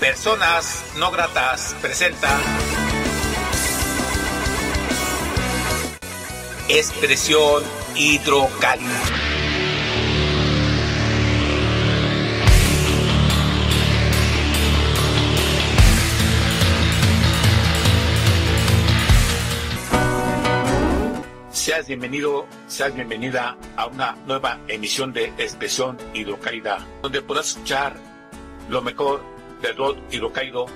Personas no gratas presenta expresión hidrocálida. Seas bienvenido, seas bienvenida a una nueva emisión de Expresión Hidrocálida, donde podrás escuchar lo mejor del rock hidrocálido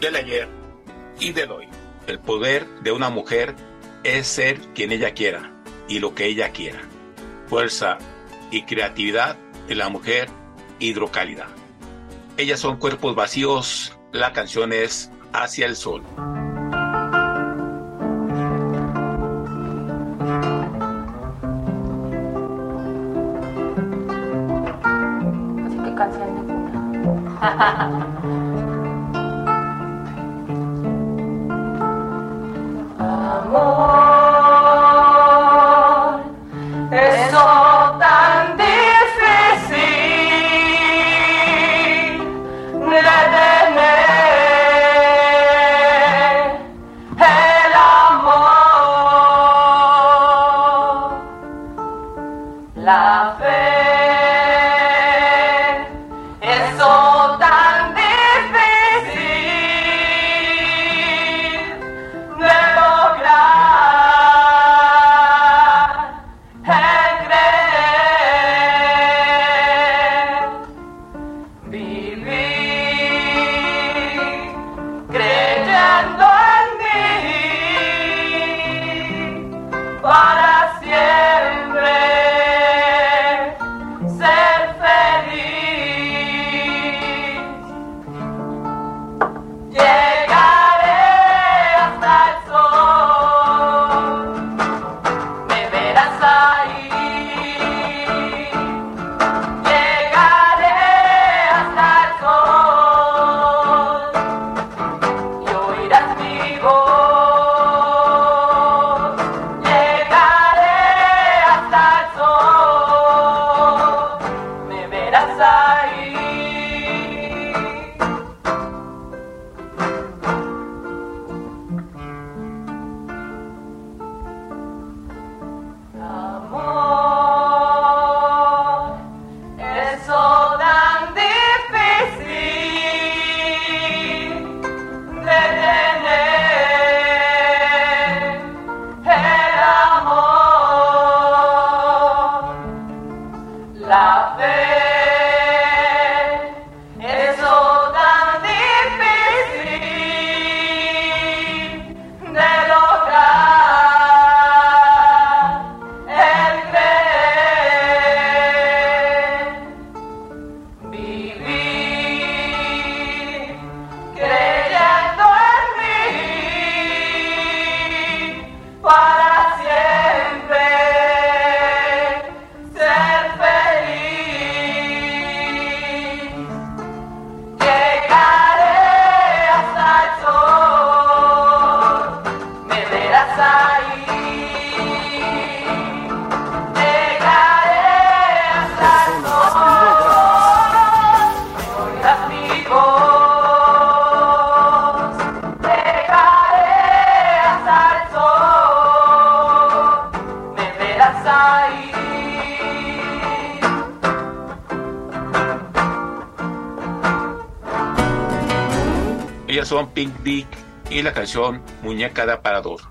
del ayer y del hoy. El poder de una mujer es ser quien ella quiera y lo que ella quiera. Fuerza y creatividad de la mujer hidrocálida. Ellas son cuerpos vacíos, la canción es Hacia el Sol. ¿Qué canción ninguna? Amor, Y la canción Muñeca de Aparador.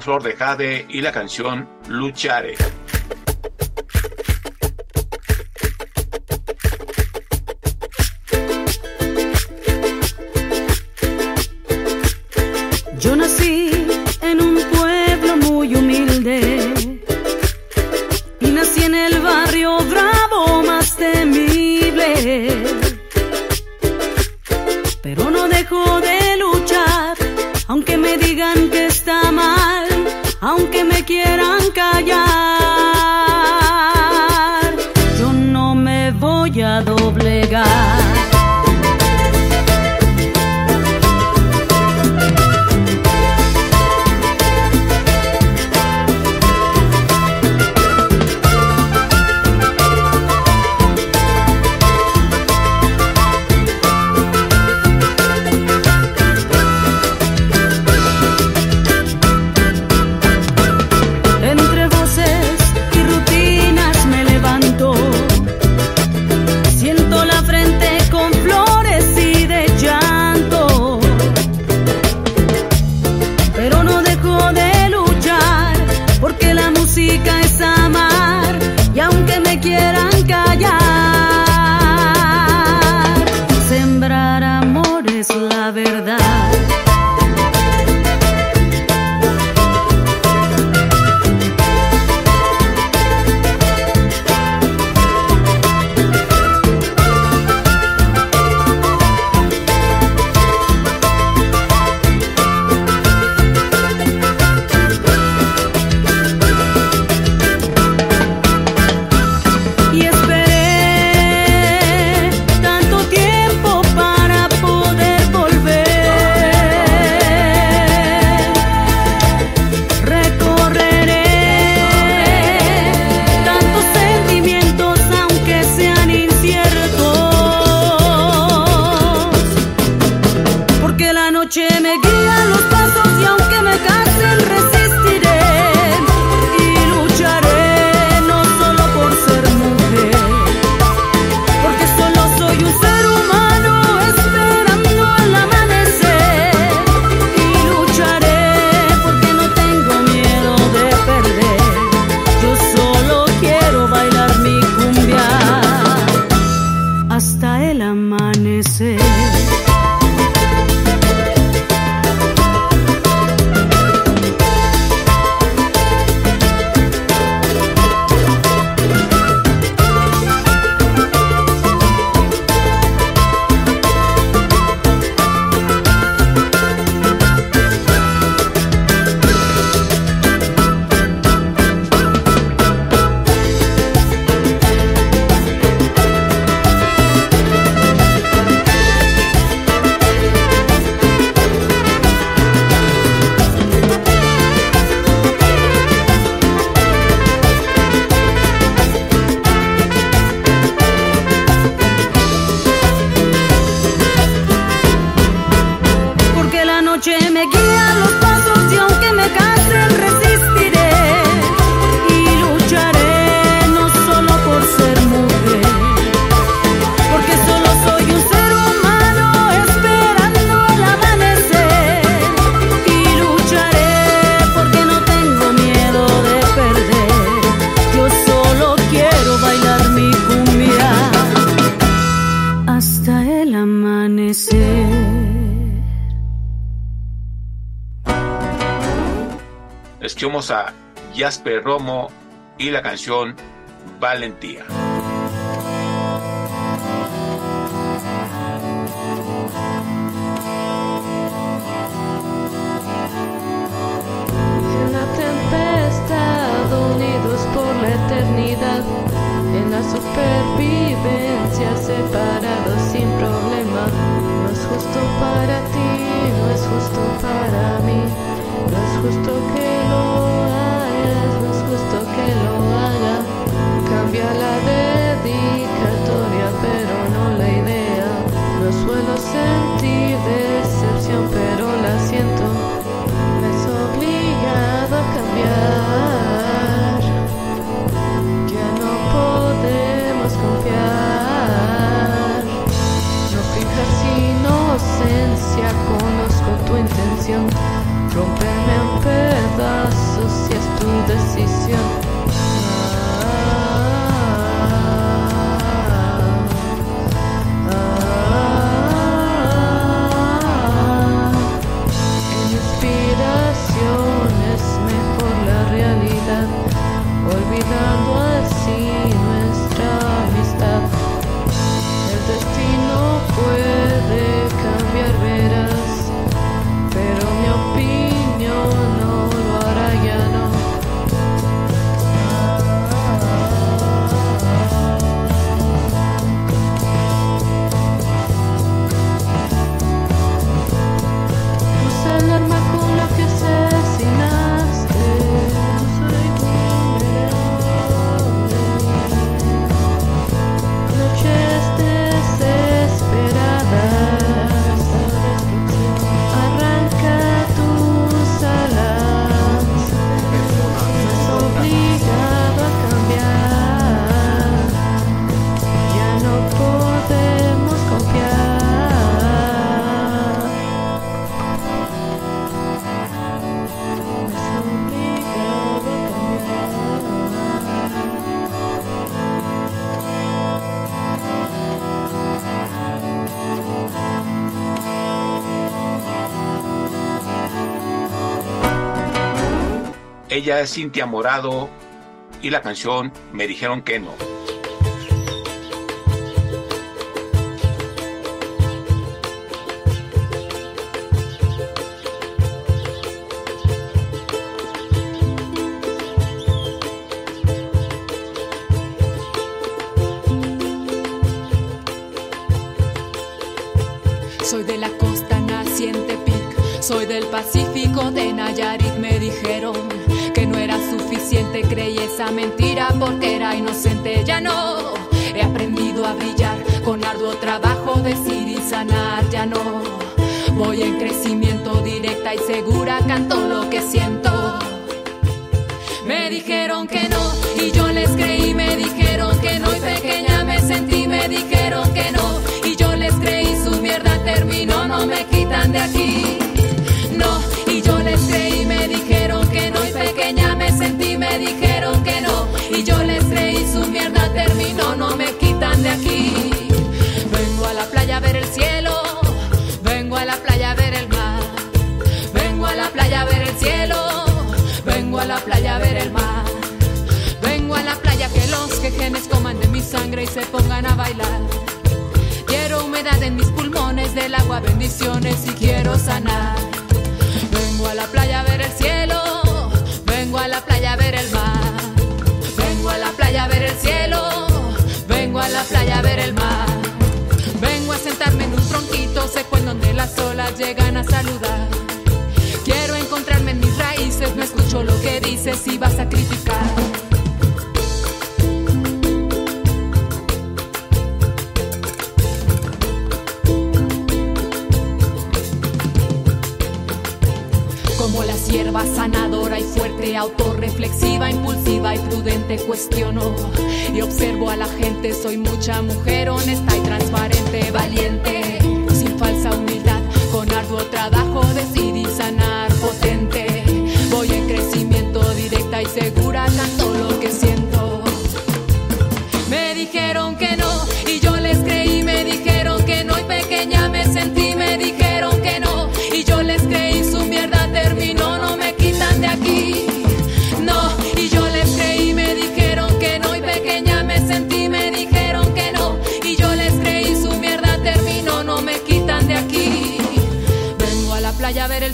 Flor de Jade y la canción Luchare. gonna Jasper Romo y la canción Valentía. en la supervivencia separados sin problema. No es justo para ti, no es justo para mí, no es justo que lo Ella es Cintia Morado y la canción Me dijeron que no. Esa mentira porque era inocente. Ya no he aprendido a brillar con arduo trabajo, decir y sanar. Ya no voy en crecimiento directa y segura, canto lo que siento. Me dijeron que no y yo les creí, me dijeron que no y pequeña me sentí, me dijeron que no y yo les creí, su mierda terminó, no me quitan de aquí. Que quejenes coman de mi sangre y se pongan a bailar. Quiero humedad en mis pulmones del agua, bendiciones y quiero sanar. Vengo a la playa a ver el cielo, vengo a la playa a ver el mar. Vengo a la playa a ver el cielo, vengo a la playa a ver el mar. Vengo a sentarme en un tronquito seco en donde las olas llegan a saludar. Quiero encontrarme en mis raíces, no escucho lo que dices y vas a criticar. Sanadora y fuerte, autorreflexiva, impulsiva y prudente, cuestiono y observo a la gente. Soy mucha mujer honesta y transparente, valiente, sin falsa humildad, con arduo trabajo decidí sanar, potente. Voy en crecimiento directa y segura, canto lo que siento.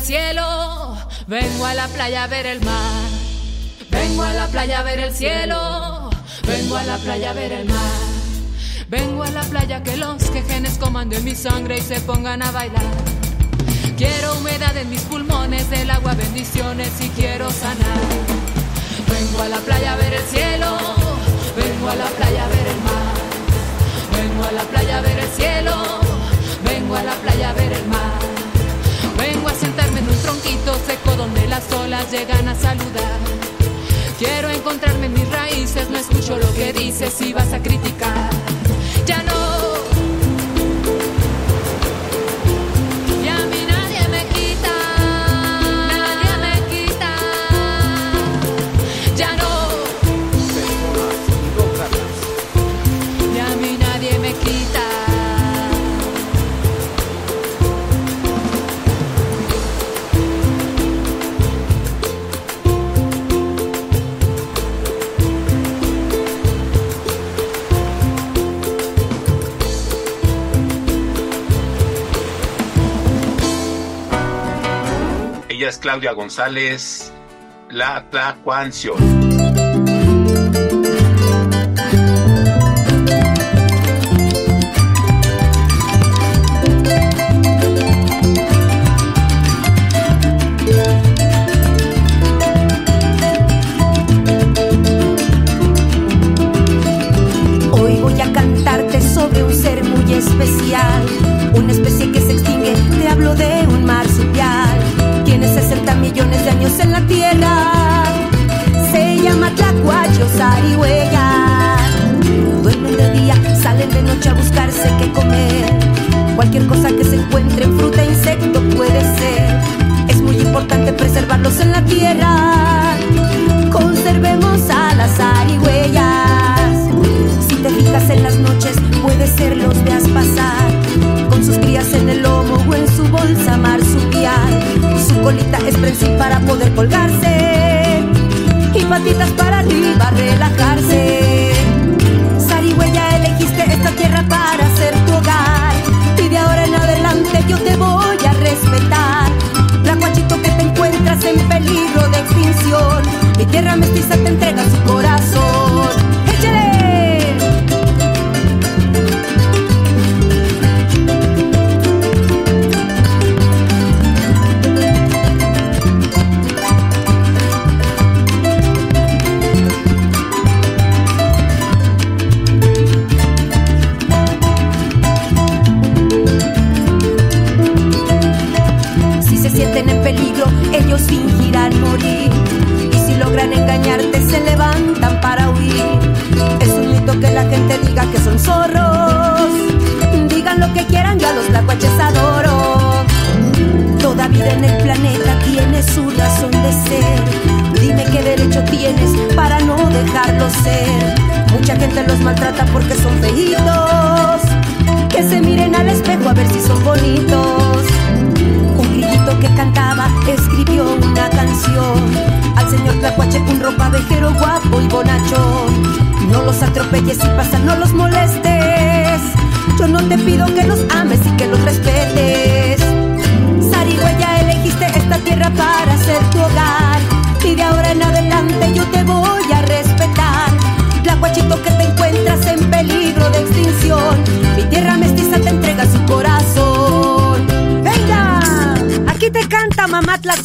Cielo, vengo a la playa a ver el mar. Vengo a la playa a ver el cielo, vengo a la playa a ver el mar. Vengo a la playa que los quejenes coman de mi sangre y se pongan a bailar. Quiero humedad en mis pulmones, del agua bendiciones y quiero sanar. Vengo a la playa a ver el cielo, vengo a la playa a ver el mar. Vengo a la playa a ver el cielo, vengo a la playa a ver el mar. Seco donde las olas llegan a saludar. Quiero encontrarme en mis raíces, no escucho lo que dices y vas a criticar. Ya no. Claudia González, la Tlacuanción. cualquier cosa que se encuentre en fruta e insecto puede ser. Es muy importante preservarlos en la tierra. Conservemos a las arihuellas. Si te fijas en las noches, puede ser los veas pasar. Con sus crías en el lomo o en su bolsa marsupial. Su colita es prensil para poder colgarse. Y patitas para arriba relajarse. vetar. Tlacuachito que te encuentras en peligro de extinción, mi tierra mestiza te entrega su corazón.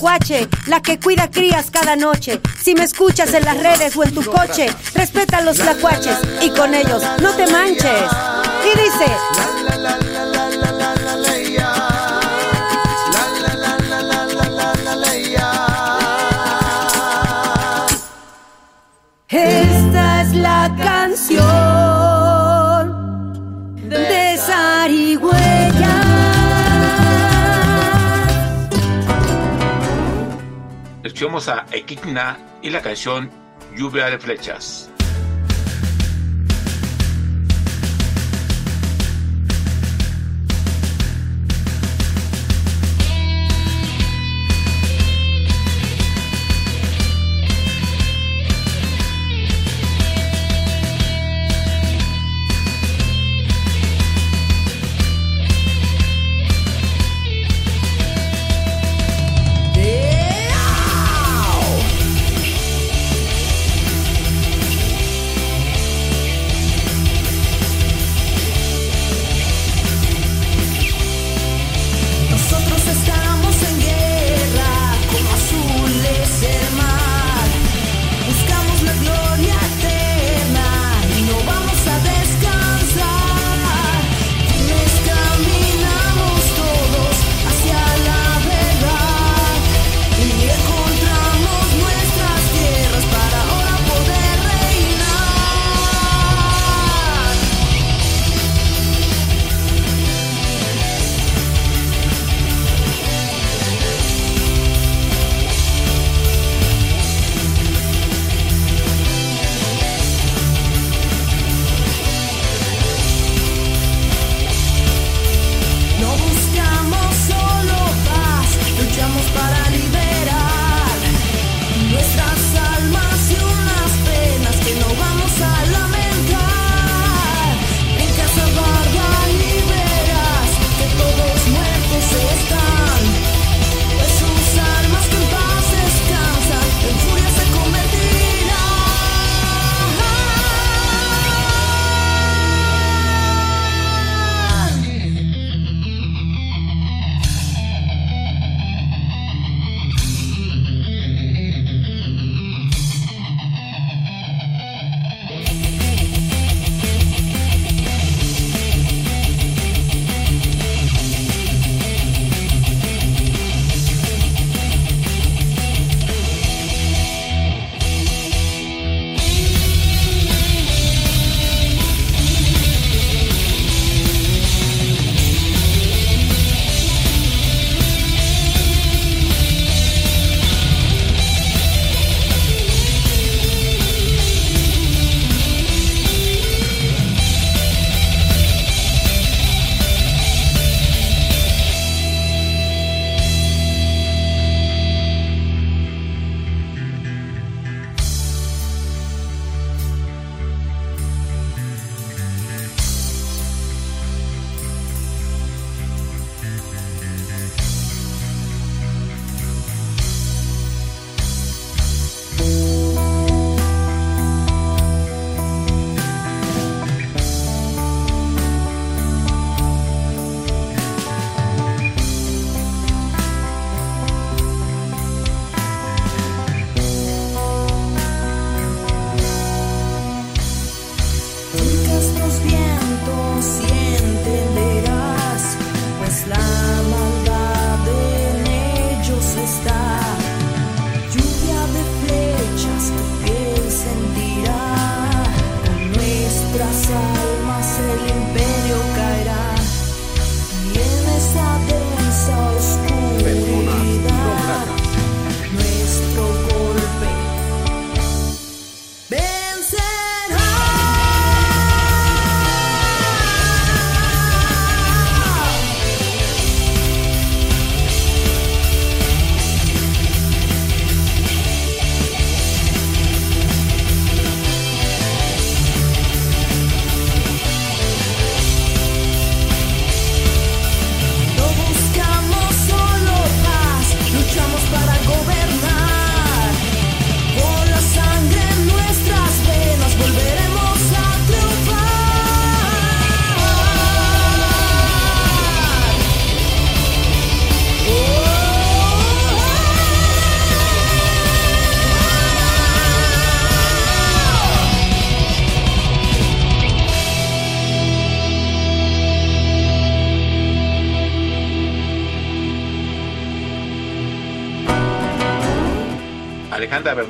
guache, la que cuida crías cada noche. Si me escuchas en las redes o en tu coche, respeta a los tlacuaches y con ellos no te manches. Y dice... Esta es la canción. Escuchemos a Equigna y la canción Lluvia de Flechas.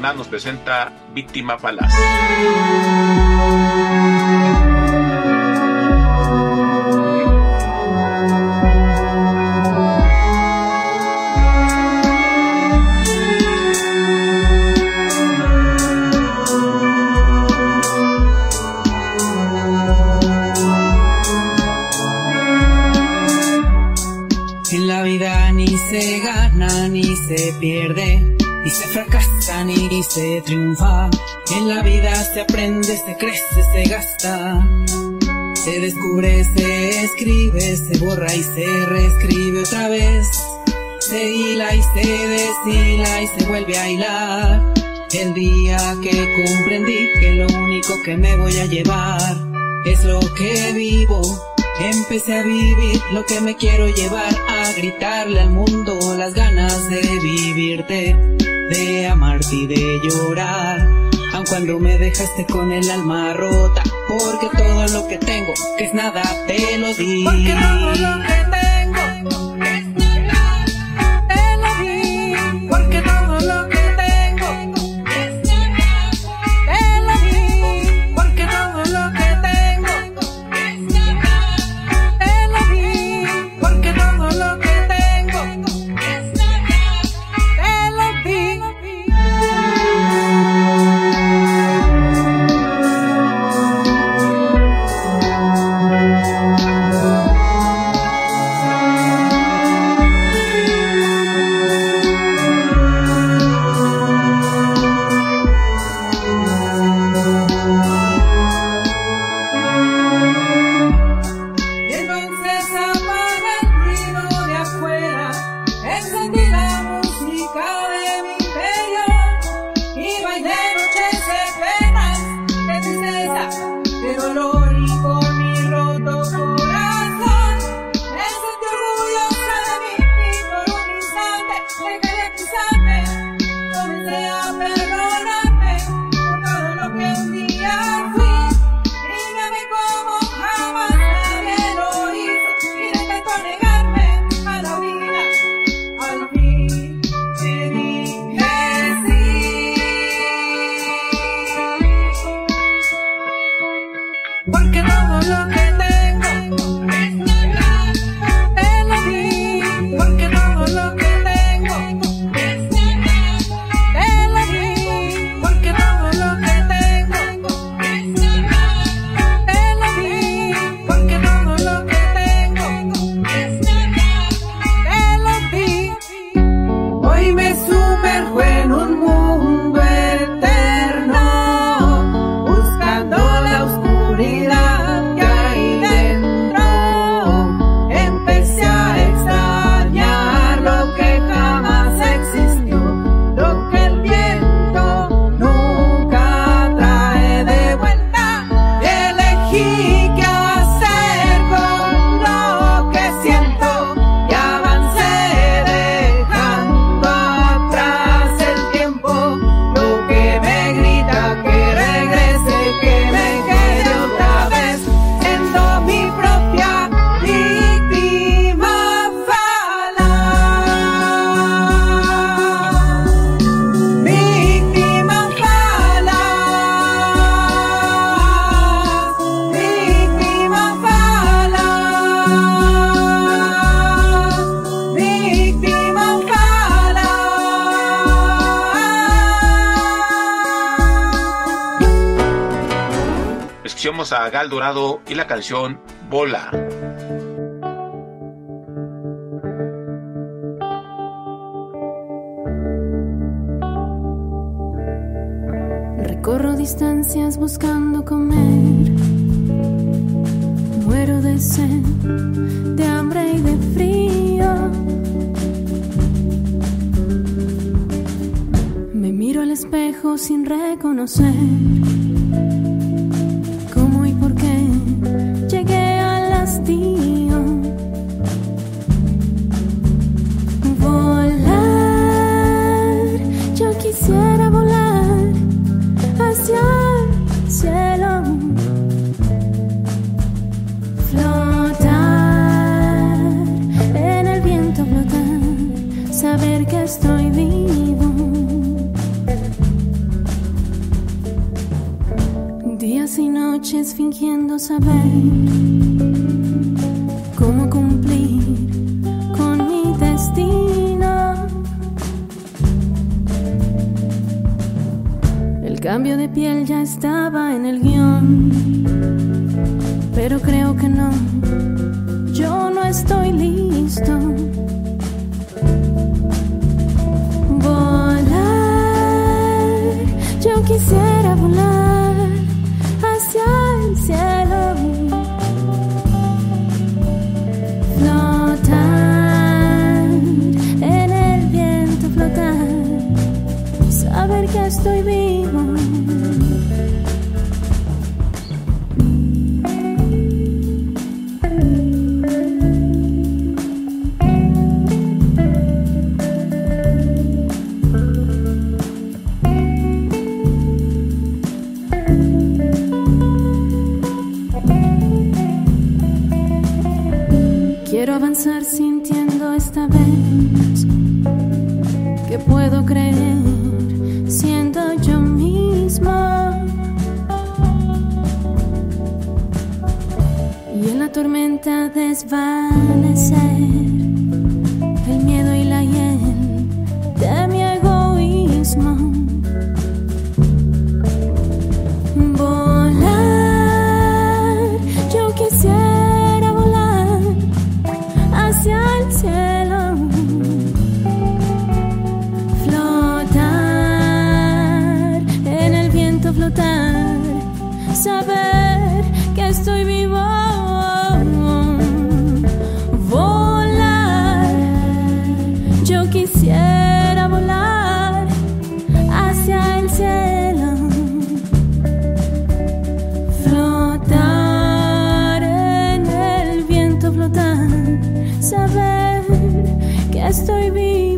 Nos presenta Víctima Falaz. En la vida ni se gana ni se pierde, ni se fracasa ni se triunfa. En la vida se aprende, se crece, se gasta. Se descubre, se escribe, se borra y se reescribe otra vez. Se hila y se deshila y se vuelve a hilar. El día que comprendí que lo único que me voy a llevar es lo que vivo. Empecé a vivir lo que me quiero llevar, a gritarle al mundo las ganas de vivirte, de amarte y de llorar. Aun cuando me dejaste con el alma rota, porque todo lo que tengo, que es nada, te lo di. Lo que canción Bola. Recorro distancias buscando comer. Muero de sed, de hambre y de frío. Me miro al espejo sin reconocer estoy vivo. Días y noches fingiendo saber cómo cumplir con mi destino. El cambio de piel ya estaba en el guion, pero creo que no, yo no estoy listo. quisiera volar. sintiendo esta vez que puedo creer siendo yo misma. Y en la tormenta desvanece. estoy viva.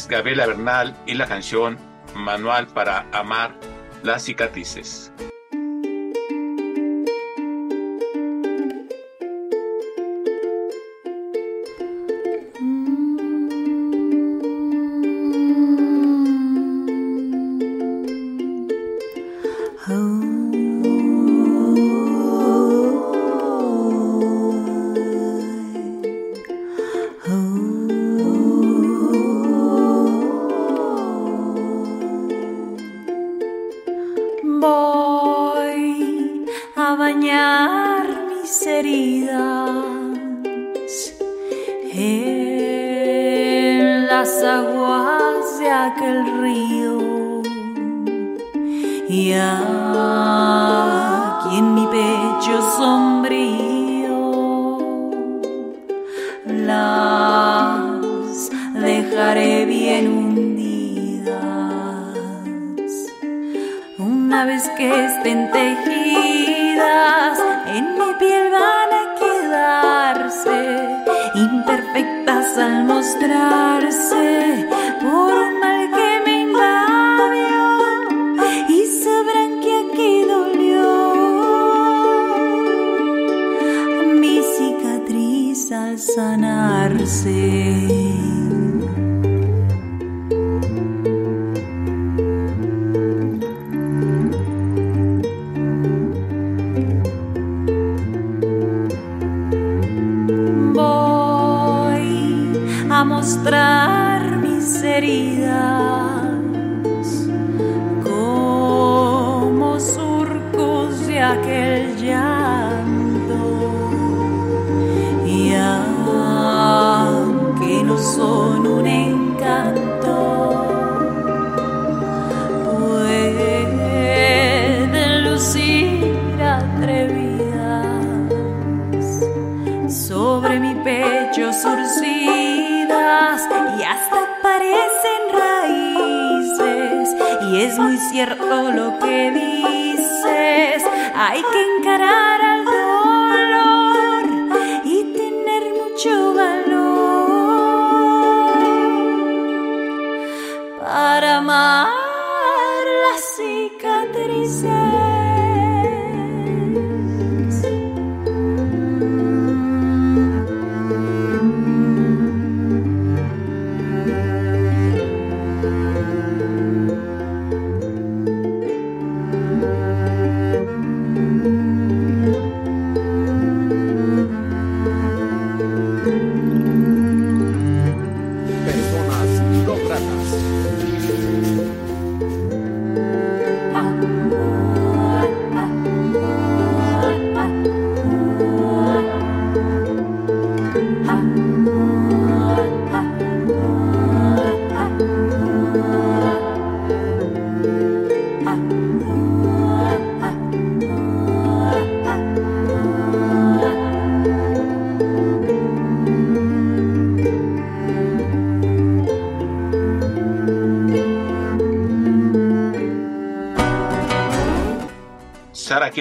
es Gabriela Bernal y la canción Manual para Amar las Cicatrices.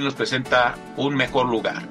Nos presenta un mejor lugar.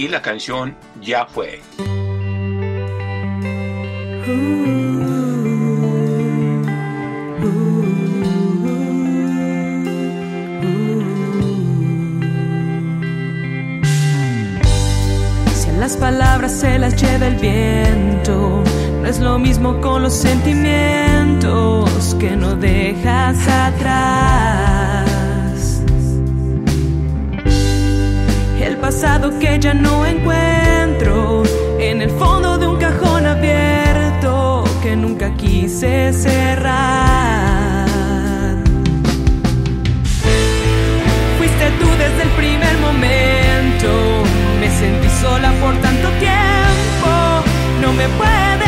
y la canción Ya fue. las palabras se las lleva el viento. No es lo mismo con los sentimientos que no dejas atrás. ya no encuentro en el fondo de un cajón abierto que nunca quise cerrar. Fuiste tú desde el primer momento, me sentí sola por tanto tiempo, no me puedo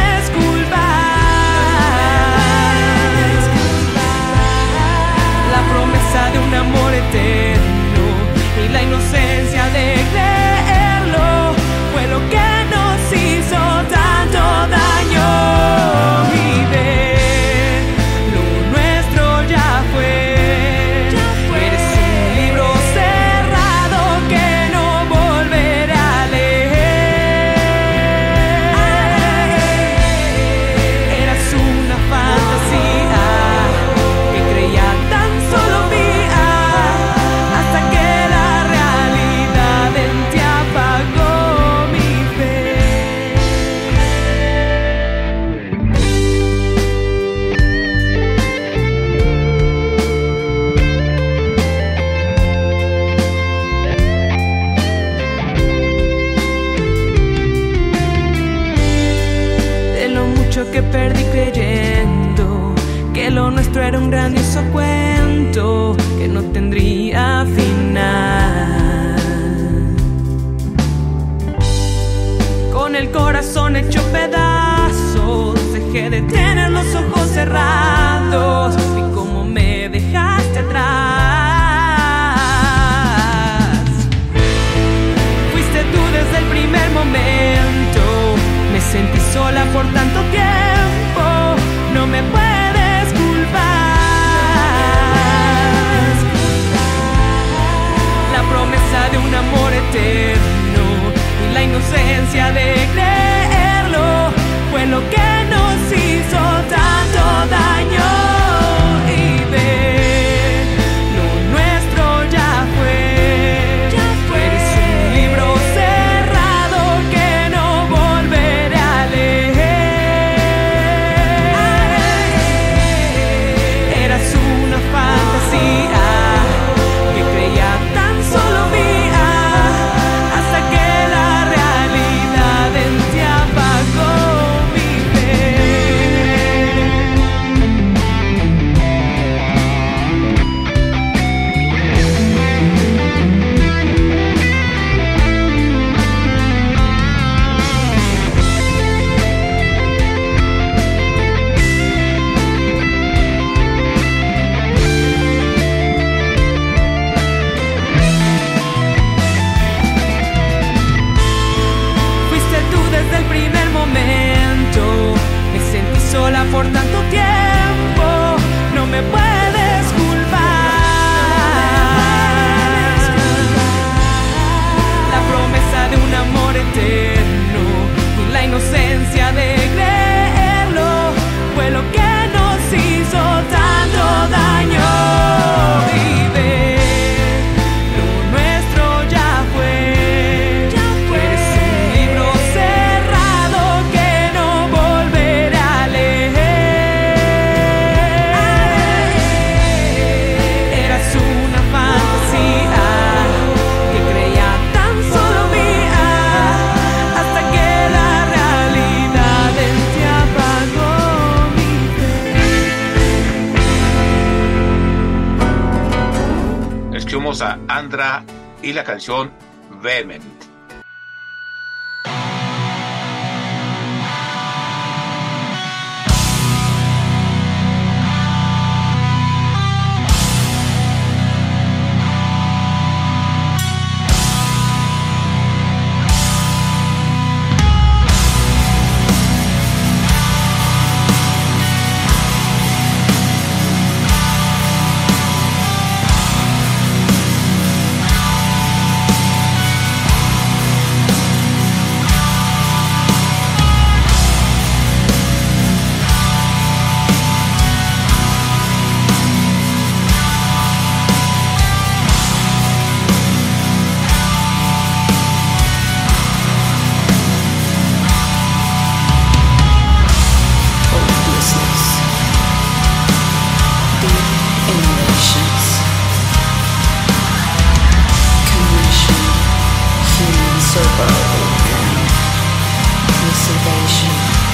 canción 你是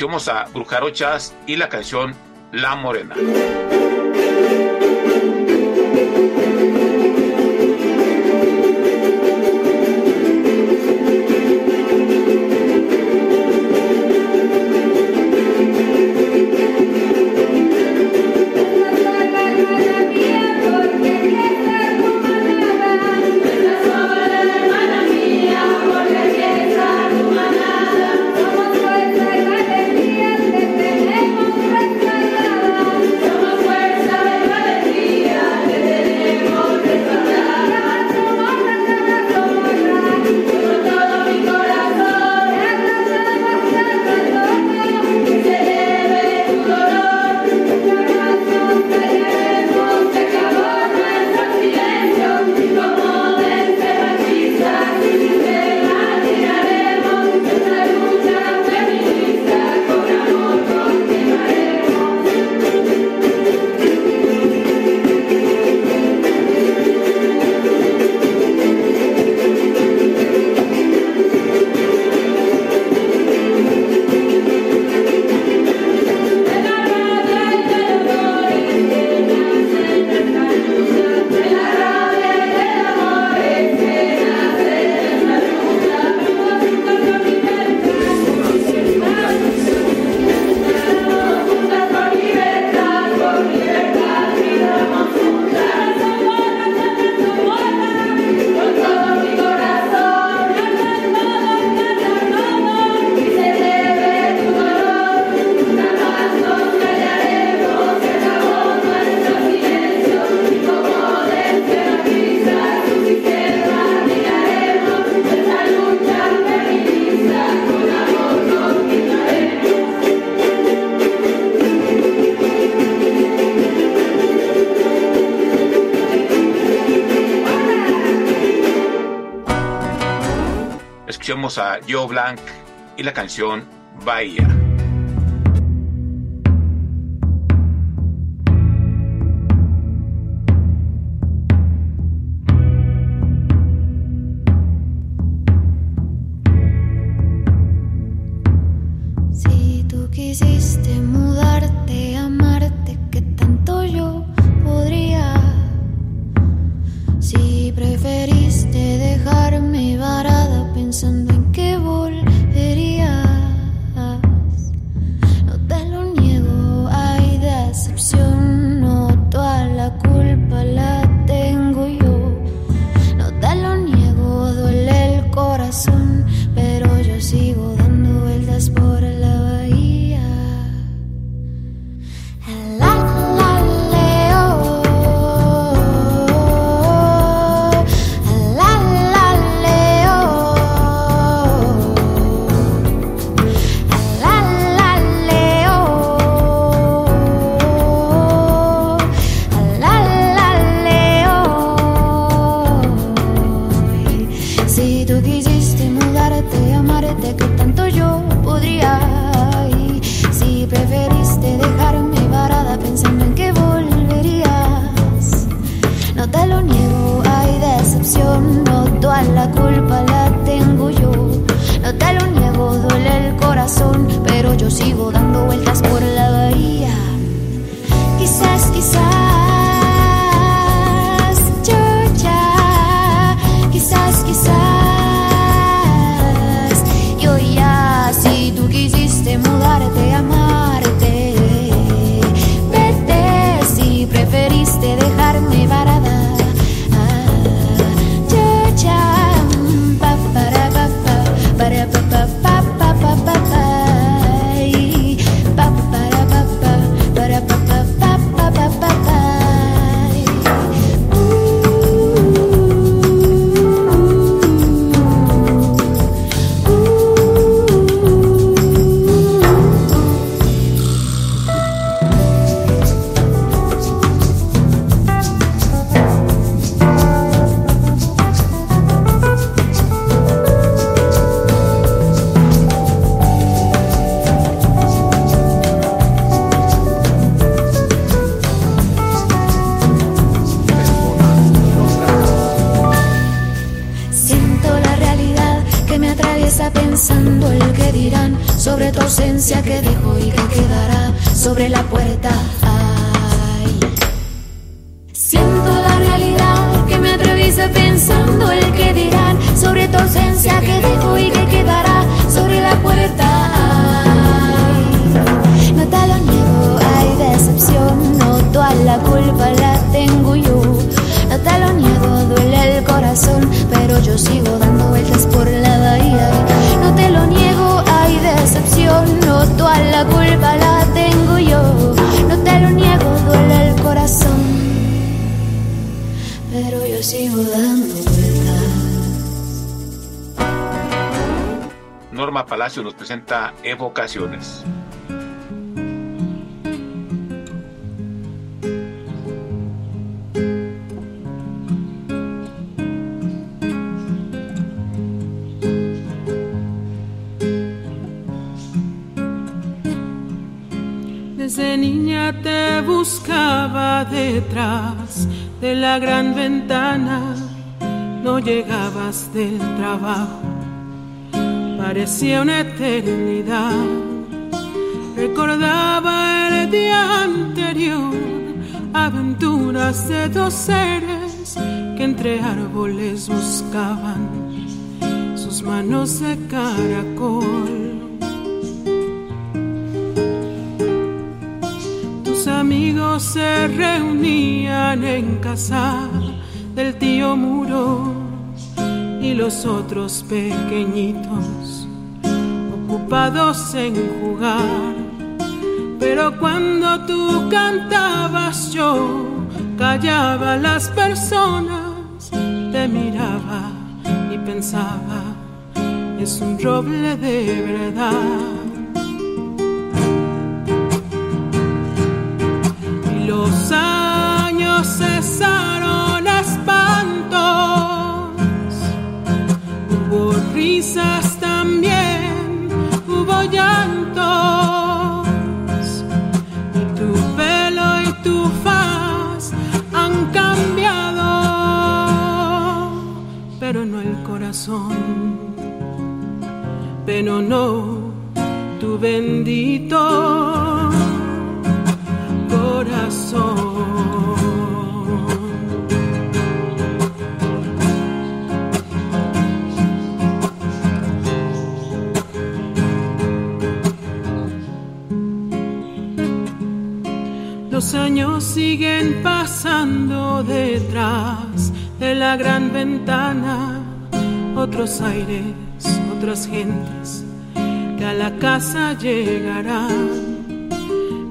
a Brujarochas y la canción La Morena. A Joe Blanc y la canción Bahía. Evocaciones. Desde niña te buscaba detrás de la gran ventana, no llegabas del trabajo, parecía una eternidad. Recordaba el día anterior, aventuras de dos seres que entre árboles buscaban sus manos de caracol. Tus amigos se reunían en casa del tío Muro y los otros pequeñitos en jugar. Pero cuando tú cantabas yo callaba a las personas, te miraba y pensaba, es un roble de verdad. Y los años cesaron Pero no tu bendito corazón. Los años siguen pasando detrás de la gran ventana, otros aires, otras gentes que a la casa llegarán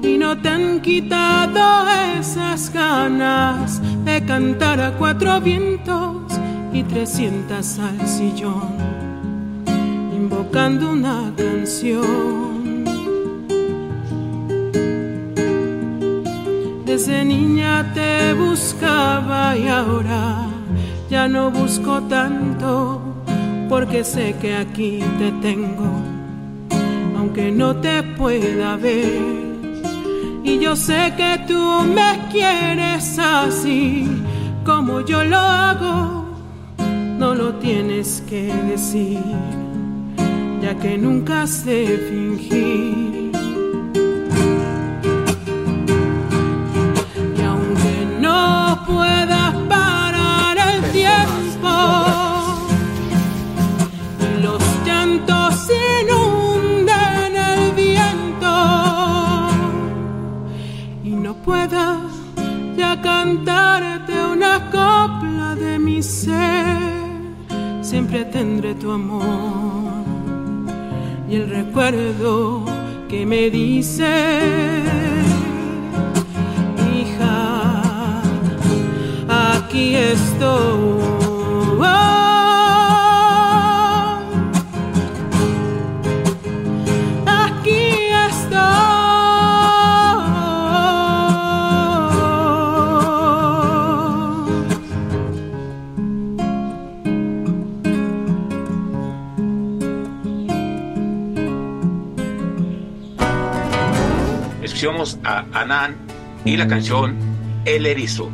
y no te han quitado esas ganas de cantar a cuatro vientos y trescientas al sillón, invocando una canción. Desde niña te buscaba y ahora ya no busco tanto, porque sé que aquí te tengo, aunque no te pueda ver. Y yo sé que tú me quieres así como yo lo hago, no lo tienes que decir, ya que nunca sé fingir. Siempre tendré tu amor y el recuerdo que me dice, hija, aquí estoy. Escuchamos a Anán y la canción El Erizo.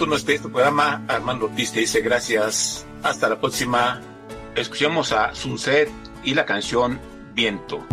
Alberto Gatuno este programa. Armando Ortiz te dice gracias. Hasta la próxima. Escuchemos a Sunset y la canción Viento.